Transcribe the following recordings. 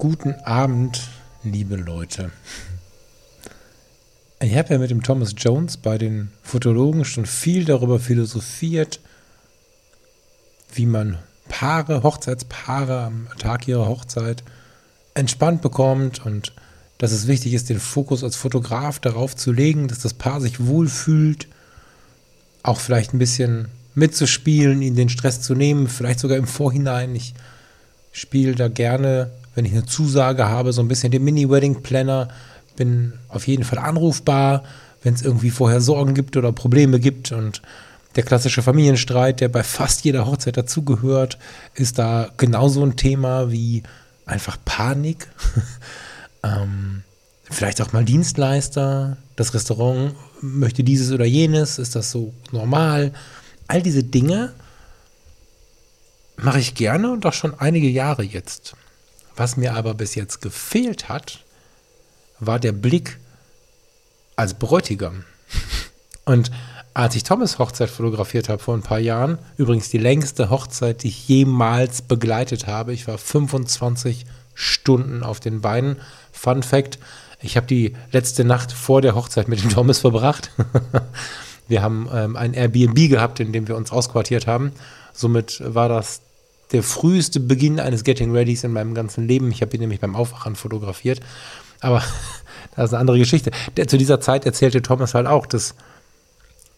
Guten Abend, liebe Leute. Ich habe ja mit dem Thomas Jones bei den Fotologen schon viel darüber philosophiert, wie man Paare, Hochzeitspaare am Tag ihrer Hochzeit entspannt bekommt und dass es wichtig ist, den Fokus als Fotograf darauf zu legen, dass das Paar sich wohlfühlt, auch vielleicht ein bisschen mitzuspielen, ihnen den Stress zu nehmen, vielleicht sogar im Vorhinein. Ich spiele da gerne, wenn ich eine Zusage habe, so ein bisschen den Mini-Wedding-Planner bin auf jeden Fall anrufbar, wenn es irgendwie vorher Sorgen gibt oder Probleme gibt. Und der klassische Familienstreit, der bei fast jeder Hochzeit dazugehört, ist da genauso ein Thema wie einfach Panik. ähm, vielleicht auch mal Dienstleister. Das Restaurant möchte dieses oder jenes. Ist das so normal? All diese Dinge mache ich gerne und auch schon einige Jahre jetzt. Was mir aber bis jetzt gefehlt hat, war der Blick als Bräutigam. Und als ich Thomas Hochzeit fotografiert habe vor ein paar Jahren, übrigens die längste Hochzeit, die ich jemals begleitet habe, ich war 25 Stunden auf den Beinen. Fun Fact, ich habe die letzte Nacht vor der Hochzeit mit dem Thomas verbracht. wir haben ähm, ein Airbnb gehabt, in dem wir uns ausquartiert haben. Somit war das der früheste Beginn eines Getting Readys in meinem ganzen Leben. Ich habe ihn nämlich beim Aufwachen fotografiert. Aber das ist eine andere Geschichte. Der, zu dieser Zeit erzählte Thomas halt auch, dass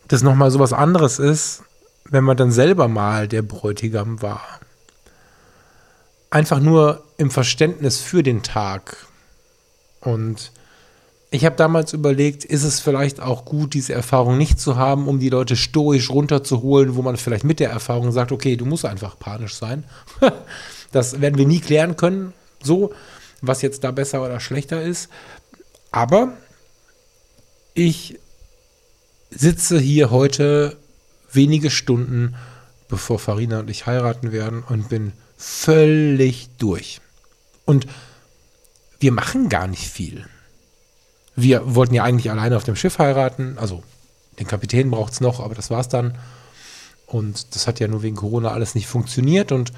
das nochmal so was anderes ist, wenn man dann selber mal der Bräutigam war. Einfach nur im Verständnis für den Tag. Und ich habe damals überlegt, ist es vielleicht auch gut, diese Erfahrung nicht zu haben, um die Leute stoisch runterzuholen, wo man vielleicht mit der Erfahrung sagt, okay, du musst einfach panisch sein. das werden wir nie klären können, so was jetzt da besser oder schlechter ist. Aber ich sitze hier heute wenige Stunden, bevor Farina und ich heiraten werden und bin völlig durch. Und wir machen gar nicht viel. Wir wollten ja eigentlich alleine auf dem Schiff heiraten, also den Kapitän braucht es noch, aber das war's dann. Und das hat ja nur wegen Corona alles nicht funktioniert und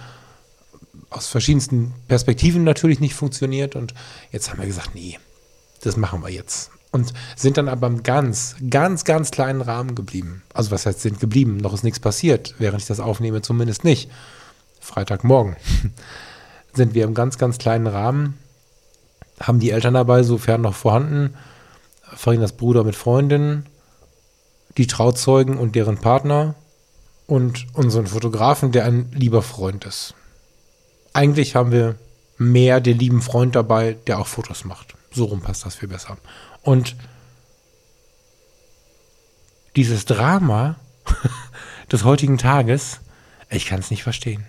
aus verschiedensten Perspektiven natürlich nicht funktioniert. Und jetzt haben wir gesagt, nee, das machen wir jetzt. Und sind dann aber im ganz, ganz, ganz kleinen Rahmen geblieben. Also was heißt sind geblieben? Noch ist nichts passiert, während ich das aufnehme, zumindest nicht. Freitagmorgen sind wir im ganz, ganz kleinen Rahmen, haben die Eltern dabei, sofern noch vorhanden, Farinas Bruder mit Freundinnen, die Trauzeugen und deren Partner und unseren Fotografen, der ein lieber Freund ist eigentlich haben wir mehr den lieben Freund dabei, der auch Fotos macht. So rum passt das viel besser. Und dieses Drama des heutigen Tages, ich kann es nicht verstehen.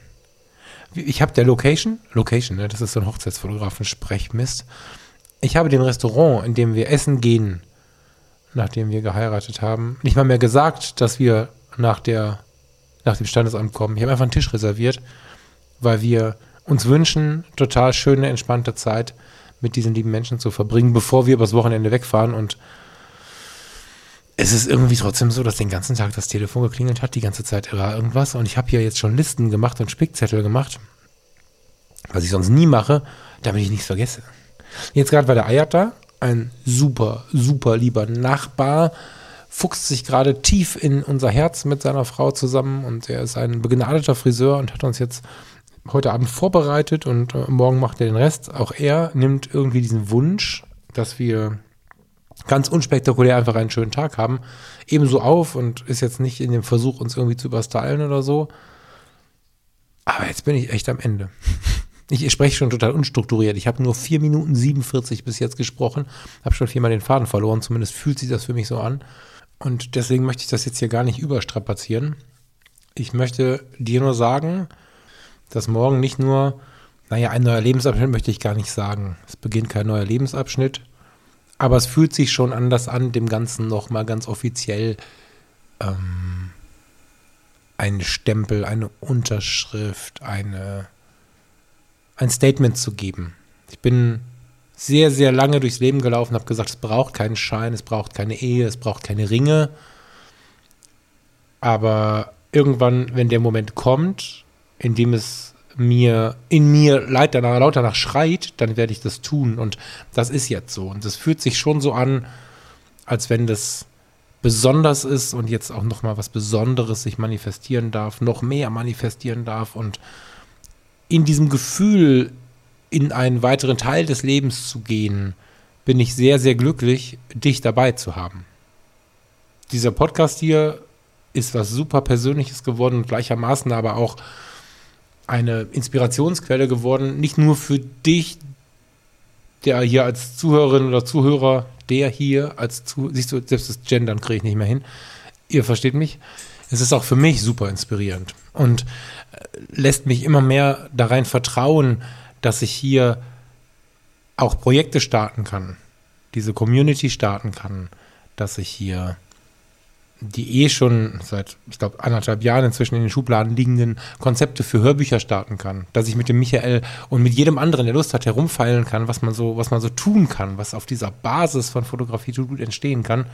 Ich habe der Location, Location, ne, das ist so ein Hochzeitsfotografen-Sprechmist. Ich habe dem Restaurant, in dem wir essen gehen, nachdem wir geheiratet haben, nicht mal mehr gesagt, dass wir nach, der, nach dem Standesamt kommen. Ich habe einfach einen Tisch reserviert, weil wir uns wünschen, total schöne, entspannte Zeit mit diesen lieben Menschen zu verbringen, bevor wir übers Wochenende wegfahren. Und es ist irgendwie trotzdem so, dass den ganzen Tag das Telefon geklingelt hat, die ganze Zeit war irgendwas. Und ich habe hier jetzt schon Listen gemacht und Spickzettel gemacht, was ich sonst nie mache, damit ich nichts vergesse. Jetzt gerade war der Ayat da, ein super, super lieber Nachbar, fuchst sich gerade tief in unser Herz mit seiner Frau zusammen und er ist ein begnadeter Friseur und hat uns jetzt heute Abend vorbereitet und äh, morgen macht er den Rest. Auch er nimmt irgendwie diesen Wunsch, dass wir ganz unspektakulär einfach einen schönen Tag haben, ebenso auf und ist jetzt nicht in dem Versuch, uns irgendwie zu überstylen oder so. Aber jetzt bin ich echt am Ende. Ich spreche schon total unstrukturiert. Ich habe nur 4 Minuten 47 bis jetzt gesprochen, habe schon viermal den Faden verloren, zumindest fühlt sich das für mich so an. Und deswegen möchte ich das jetzt hier gar nicht überstrapazieren. Ich möchte dir nur sagen, dass morgen nicht nur naja, ein neuer Lebensabschnitt möchte ich gar nicht sagen. Es beginnt kein neuer Lebensabschnitt, aber es fühlt sich schon anders an, dem Ganzen nochmal ganz offiziell ähm, einen Stempel, eine Unterschrift, eine, ein Statement zu geben. Ich bin sehr, sehr lange durchs Leben gelaufen, habe gesagt, es braucht keinen Schein, es braucht keine Ehe, es braucht keine Ringe. Aber irgendwann, wenn der Moment kommt, in dem es mir in mir leid danach, laut danach schreit, dann werde ich das tun. Und das ist jetzt so. Und das fühlt sich schon so an, als wenn das besonders ist und jetzt auch noch mal was Besonderes sich manifestieren darf, noch mehr manifestieren darf und in diesem Gefühl in einen weiteren Teil des Lebens zu gehen, bin ich sehr, sehr glücklich, dich dabei zu haben. Dieser Podcast hier ist was super Persönliches geworden und gleichermaßen aber auch eine Inspirationsquelle geworden, nicht nur für dich, der hier als Zuhörerin oder Zuhörer, der hier als zu, siehst du, selbst das Gendern kriege ich nicht mehr hin. Ihr versteht mich. Es ist auch für mich super inspirierend und äh, lässt mich immer mehr da rein vertrauen, dass ich hier auch Projekte starten kann, diese Community starten kann, dass ich hier die eh schon seit, ich glaube, anderthalb Jahren inzwischen in den Schubladen liegenden Konzepte für Hörbücher starten kann. Dass ich mit dem Michael und mit jedem anderen, der Lust hat, herumfeilen kann, was man so, was man so tun kann, was auf dieser Basis von Fotografie so gut entstehen kann.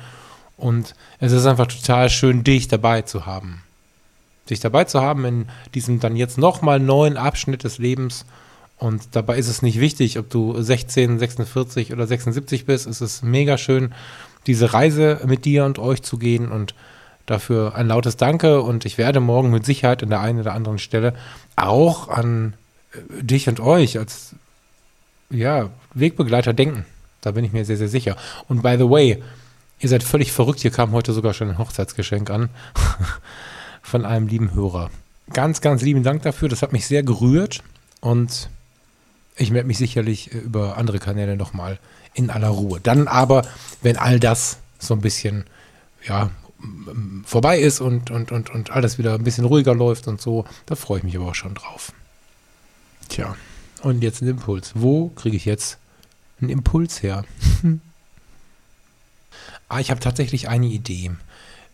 Und es ist einfach total schön, dich dabei zu haben. Dich dabei zu haben in diesem dann jetzt nochmal neuen Abschnitt des Lebens. Und dabei ist es nicht wichtig, ob du 16, 46 oder 76 bist. Es ist mega schön, diese Reise mit dir und euch zu gehen und dafür ein lautes Danke und ich werde morgen mit Sicherheit an der einen oder anderen Stelle auch an äh, dich und euch als ja, Wegbegleiter denken. Da bin ich mir sehr, sehr sicher. Und by the way, ihr seid völlig verrückt. Hier kam heute sogar schon ein Hochzeitsgeschenk an von einem lieben Hörer. Ganz, ganz lieben Dank dafür. Das hat mich sehr gerührt und ich werde mich sicherlich äh, über andere Kanäle nochmal in aller Ruhe. Dann aber, wenn all das so ein bisschen, ja, vorbei ist und, und, und, und alles wieder ein bisschen ruhiger läuft und so, da freue ich mich aber auch schon drauf. Tja, und jetzt ein Impuls. Wo kriege ich jetzt einen Impuls her? ah, ich habe tatsächlich eine Idee.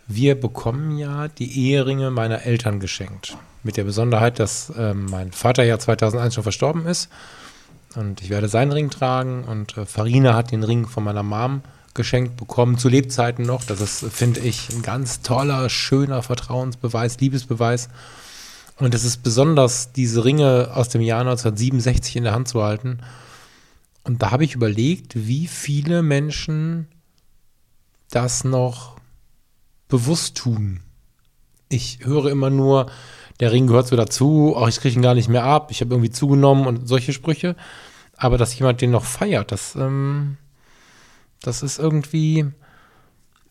Wir bekommen ja die Eheringe meiner Eltern geschenkt. Mit der Besonderheit, dass äh, mein Vater ja 2001 schon verstorben ist und ich werde seinen Ring tragen und äh, Farina hat den Ring von meiner Mom geschenkt bekommen, zu Lebzeiten noch. Das ist, finde ich, ein ganz toller, schöner Vertrauensbeweis, Liebesbeweis. Und es ist besonders, diese Ringe aus dem Jahr 1967 in der Hand zu halten. Und da habe ich überlegt, wie viele Menschen das noch bewusst tun. Ich höre immer nur, der Ring gehört so dazu, auch ich kriege ihn gar nicht mehr ab, ich habe irgendwie zugenommen und solche Sprüche. Aber dass jemand den noch feiert, das, ähm, das ist irgendwie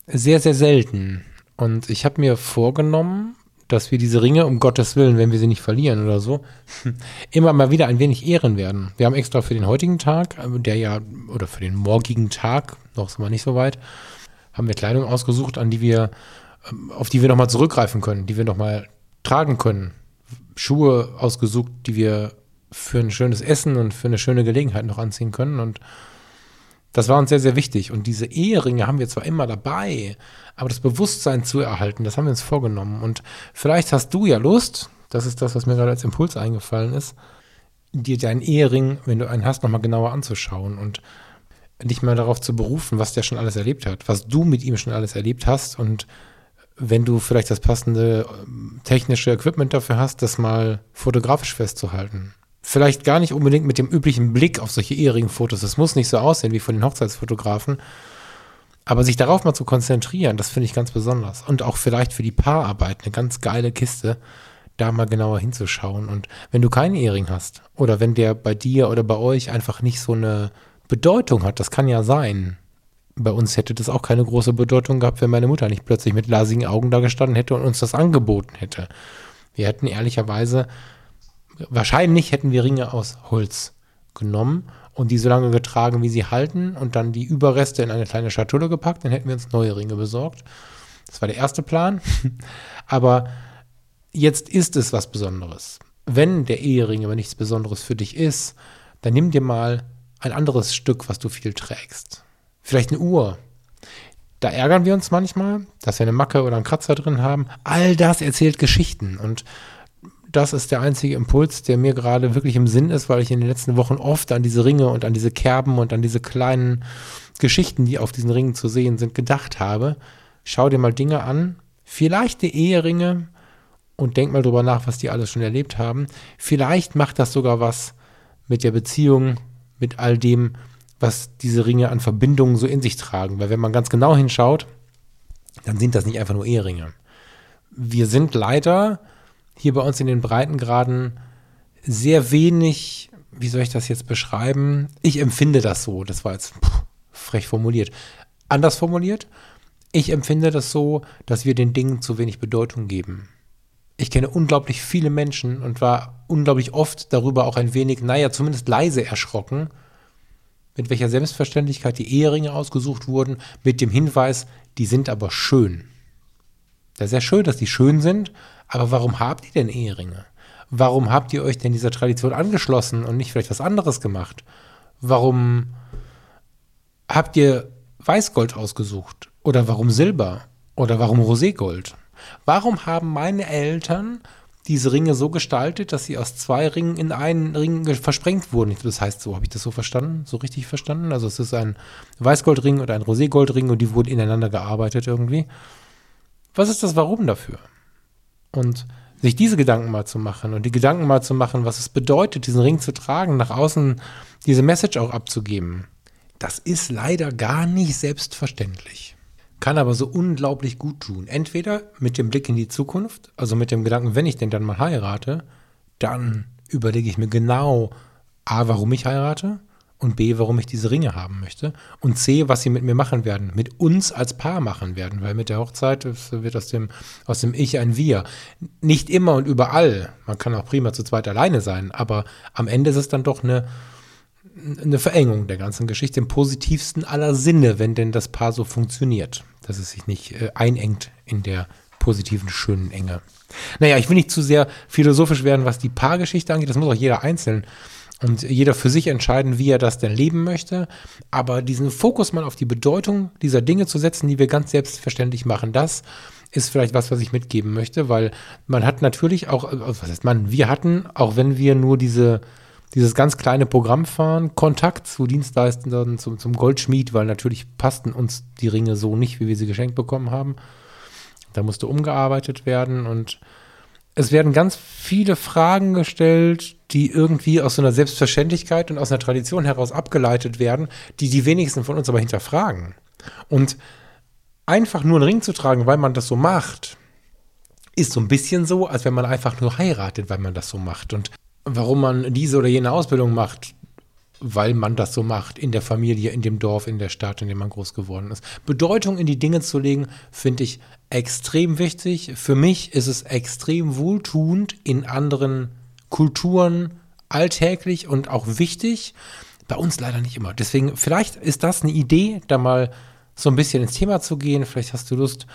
sehr, sehr selten. Und ich habe mir vorgenommen, dass wir diese Ringe, um Gottes Willen, wenn wir sie nicht verlieren oder so, immer mal wieder ein wenig ehren werden. Wir haben extra für den heutigen Tag, äh, der ja, oder für den morgigen Tag, noch sind wir nicht so weit, haben wir Kleidung ausgesucht, an die wir, ähm, auf die wir nochmal zurückgreifen können, die wir nochmal tragen können. Schuhe ausgesucht, die wir für ein schönes Essen und für eine schöne Gelegenheit noch anziehen können. Und das war uns sehr, sehr wichtig. Und diese Eheringe haben wir zwar immer dabei, aber das Bewusstsein zu erhalten, das haben wir uns vorgenommen. Und vielleicht hast du ja Lust, das ist das, was mir gerade als Impuls eingefallen ist, dir deinen Ehering, wenn du einen hast, nochmal genauer anzuschauen und dich mal darauf zu berufen, was der schon alles erlebt hat, was du mit ihm schon alles erlebt hast und wenn du vielleicht das passende ähm, technische Equipment dafür hast, das mal fotografisch festzuhalten vielleicht gar nicht unbedingt mit dem üblichen Blick auf solche Ehering-Fotos. Es muss nicht so aussehen wie von den Hochzeitsfotografen. Aber sich darauf mal zu konzentrieren, das finde ich ganz besonders. Und auch vielleicht für die Paararbeit eine ganz geile Kiste, da mal genauer hinzuschauen. Und wenn du keinen Ehering hast oder wenn der bei dir oder bei euch einfach nicht so eine Bedeutung hat, das kann ja sein. Bei uns hätte das auch keine große Bedeutung gehabt, wenn meine Mutter nicht plötzlich mit lasigen Augen da gestanden hätte und uns das angeboten hätte. Wir hätten ehrlicherweise wahrscheinlich hätten wir Ringe aus Holz genommen und die so lange getragen, wie sie halten und dann die Überreste in eine kleine Schatulle gepackt, dann hätten wir uns neue Ringe besorgt. Das war der erste Plan. Aber jetzt ist es was Besonderes. wenn der Ehering aber nichts Besonderes für dich ist, dann nimm dir mal ein anderes Stück, was du viel trägst. Vielleicht eine Uhr. Da ärgern wir uns manchmal, dass wir eine Macke oder einen Kratzer drin haben. All das erzählt Geschichten und das ist der einzige Impuls, der mir gerade wirklich im Sinn ist, weil ich in den letzten Wochen oft an diese Ringe und an diese Kerben und an diese kleinen Geschichten, die auf diesen Ringen zu sehen sind, gedacht habe. Schau dir mal Dinge an, vielleicht die Eheringe und denk mal drüber nach, was die alles schon erlebt haben. Vielleicht macht das sogar was mit der Beziehung, mit all dem, was diese Ringe an Verbindungen so in sich tragen. Weil wenn man ganz genau hinschaut, dann sind das nicht einfach nur Eheringe. Wir sind leider hier bei uns in den Breitengraden sehr wenig, wie soll ich das jetzt beschreiben? Ich empfinde das so, das war jetzt pff, frech formuliert. Anders formuliert, ich empfinde das so, dass wir den Dingen zu wenig Bedeutung geben. Ich kenne unglaublich viele Menschen und war unglaublich oft darüber auch ein wenig, naja, zumindest leise erschrocken, mit welcher Selbstverständlichkeit die Eheringe ausgesucht wurden, mit dem Hinweis, die sind aber schön. Das ist ja schön, dass die schön sind, aber warum habt ihr denn Eheringe? Warum habt ihr euch denn dieser Tradition angeschlossen und nicht vielleicht was anderes gemacht? Warum habt ihr Weißgold ausgesucht? Oder warum Silber? Oder warum Roségold? Warum haben meine Eltern diese Ringe so gestaltet, dass sie aus zwei Ringen in einen Ring versprengt wurden. Das heißt, so habe ich das so verstanden, so richtig verstanden. Also es ist ein Weißgoldring und ein Roségoldring und die wurden ineinander gearbeitet irgendwie. Was ist das Warum dafür? Und sich diese Gedanken mal zu machen und die Gedanken mal zu machen, was es bedeutet, diesen Ring zu tragen, nach außen diese Message auch abzugeben, das ist leider gar nicht selbstverständlich. Kann aber so unglaublich gut tun. Entweder mit dem Blick in die Zukunft, also mit dem Gedanken, wenn ich denn dann mal heirate, dann überlege ich mir genau, A, warum ich heirate und B, warum ich diese Ringe haben möchte und C, was sie mit mir machen werden, mit uns als Paar machen werden, weil mit der Hochzeit wird aus dem, aus dem Ich ein Wir. Nicht immer und überall, man kann auch prima zu zweit alleine sein, aber am Ende ist es dann doch eine, eine Verengung der ganzen Geschichte im positivsten aller Sinne, wenn denn das Paar so funktioniert, dass es sich nicht äh, einengt in der positiven, schönen Enge. Naja, ich will nicht zu sehr philosophisch werden, was die Paargeschichte angeht, das muss auch jeder einzeln und jeder für sich entscheiden, wie er das denn leben möchte. Aber diesen Fokus mal auf die Bedeutung dieser Dinge zu setzen, die wir ganz selbstverständlich machen, das ist vielleicht was, was ich mitgeben möchte, weil man hat natürlich auch, äh, was heißt man, wir hatten, auch wenn wir nur diese, dieses ganz kleine Programm fahren, Kontakt zu Dienstleistern, zum, zum Goldschmied, weil natürlich passten uns die Ringe so nicht, wie wir sie geschenkt bekommen haben. Da musste umgearbeitet werden und es werden ganz viele Fragen gestellt, die irgendwie aus so einer Selbstverständlichkeit und aus einer Tradition heraus abgeleitet werden, die die wenigsten von uns aber hinterfragen. Und einfach nur einen Ring zu tragen, weil man das so macht, ist so ein bisschen so, als wenn man einfach nur heiratet, weil man das so macht. Und warum man diese oder jene Ausbildung macht, weil man das so macht, in der Familie, in dem Dorf, in der Stadt, in dem man groß geworden ist. Bedeutung in die Dinge zu legen, finde ich extrem wichtig. Für mich ist es extrem wohltuend in anderen Kulturen alltäglich und auch wichtig. Bei uns leider nicht immer. Deswegen, vielleicht ist das eine Idee, da mal so ein bisschen ins Thema zu gehen. Vielleicht hast du Lust,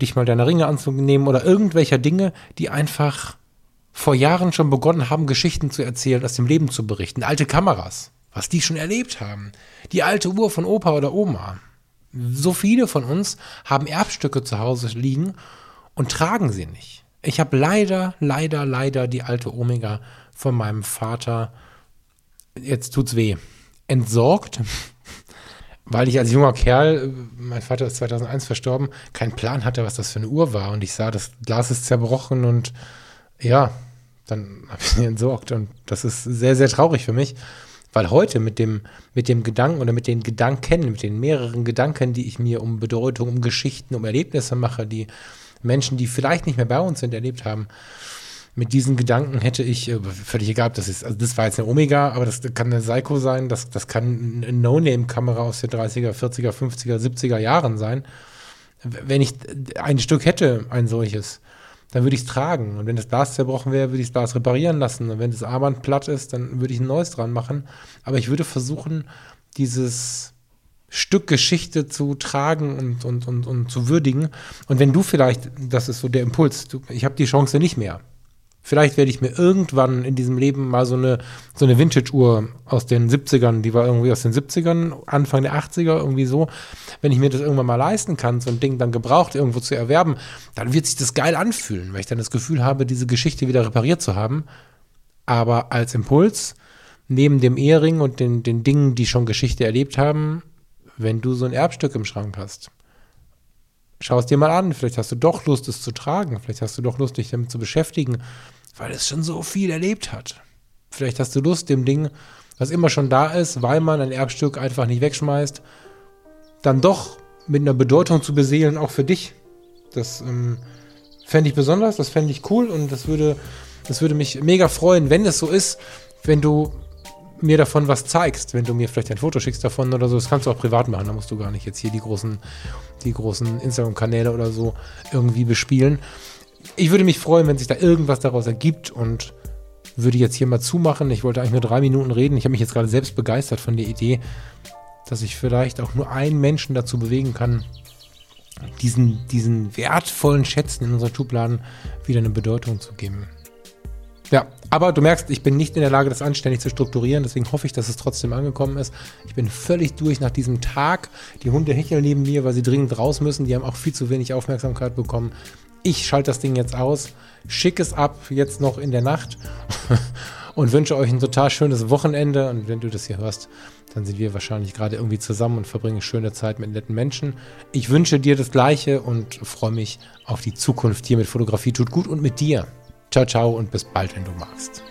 dich mal deine Ringe anzunehmen oder irgendwelcher Dinge, die einfach vor Jahren schon begonnen haben, Geschichten zu erzählen, aus dem Leben zu berichten. Alte Kameras was die schon erlebt haben. Die alte Uhr von Opa oder Oma. So viele von uns haben Erbstücke zu Hause liegen und tragen sie nicht. Ich habe leider, leider, leider die alte Omega von meinem Vater, jetzt tut's weh, entsorgt, weil ich als junger Kerl, mein Vater ist 2001 verstorben, keinen Plan hatte, was das für eine Uhr war. Und ich sah, das Glas ist zerbrochen und ja, dann habe ich sie entsorgt. Und das ist sehr, sehr traurig für mich. Weil heute mit dem, mit dem Gedanken oder mit den Gedanken, mit den mehreren Gedanken, die ich mir um Bedeutung, um Geschichten, um Erlebnisse mache, die Menschen, die vielleicht nicht mehr bei uns sind, erlebt haben, mit diesen Gedanken hätte ich, äh, völlig egal, das ist, also das war jetzt eine Omega, aber das kann eine Seiko sein, das, das kann eine No-Name-Kamera aus den 30er, 40er, 50er, 70er Jahren sein. Wenn ich ein Stück hätte, ein solches, dann würde ich es tragen. Und wenn das Glas zerbrochen wäre, würde ich das Glas reparieren lassen. Und wenn das Armband platt ist, dann würde ich ein neues dran machen. Aber ich würde versuchen, dieses Stück Geschichte zu tragen und, und, und, und zu würdigen. Und wenn du vielleicht, das ist so der Impuls, du, ich habe die Chance nicht mehr. Vielleicht werde ich mir irgendwann in diesem Leben mal so eine, so eine Vintage-Uhr aus den 70ern, die war irgendwie aus den 70ern, Anfang der 80er, irgendwie so. Wenn ich mir das irgendwann mal leisten kann, so ein Ding dann gebraucht irgendwo zu erwerben, dann wird sich das geil anfühlen, weil ich dann das Gefühl habe, diese Geschichte wieder repariert zu haben. Aber als Impuls, neben dem Ehering und den, den Dingen, die schon Geschichte erlebt haben, wenn du so ein Erbstück im Schrank hast, schau es dir mal an. Vielleicht hast du doch Lust, es zu tragen. Vielleicht hast du doch Lust, dich damit zu beschäftigen, weil es schon so viel erlebt hat. Vielleicht hast du Lust, dem Ding, was immer schon da ist, weil man ein Erbstück einfach nicht wegschmeißt, dann doch mit einer Bedeutung zu beseelen, auch für dich. Das ähm, fände ich besonders, das fände ich cool und das würde, das würde mich mega freuen, wenn es so ist, wenn du mir davon was zeigst, wenn du mir vielleicht ein Foto schickst davon oder so, das kannst du auch privat machen, da musst du gar nicht jetzt hier die großen, die großen Instagram-Kanäle oder so irgendwie bespielen. Ich würde mich freuen, wenn sich da irgendwas daraus ergibt und würde jetzt hier mal zumachen. Ich wollte eigentlich nur drei Minuten reden. Ich habe mich jetzt gerade selbst begeistert von der Idee, dass ich vielleicht auch nur einen Menschen dazu bewegen kann, diesen, diesen wertvollen Schätzen in unserer Schubladen wieder eine Bedeutung zu geben. Ja, aber du merkst, ich bin nicht in der Lage, das anständig zu strukturieren. Deswegen hoffe ich, dass es trotzdem angekommen ist. Ich bin völlig durch nach diesem Tag. Die Hunde hecheln neben mir, weil sie dringend raus müssen. Die haben auch viel zu wenig Aufmerksamkeit bekommen. Ich schalte das Ding jetzt aus, schicke es ab, jetzt noch in der Nacht und wünsche euch ein total schönes Wochenende. Und wenn du das hier hörst, dann sind wir wahrscheinlich gerade irgendwie zusammen und verbringen schöne Zeit mit netten Menschen. Ich wünsche dir das Gleiche und freue mich auf die Zukunft hier mit Fotografie. Tut gut und mit dir. Ciao, ciao und bis bald, wenn du magst.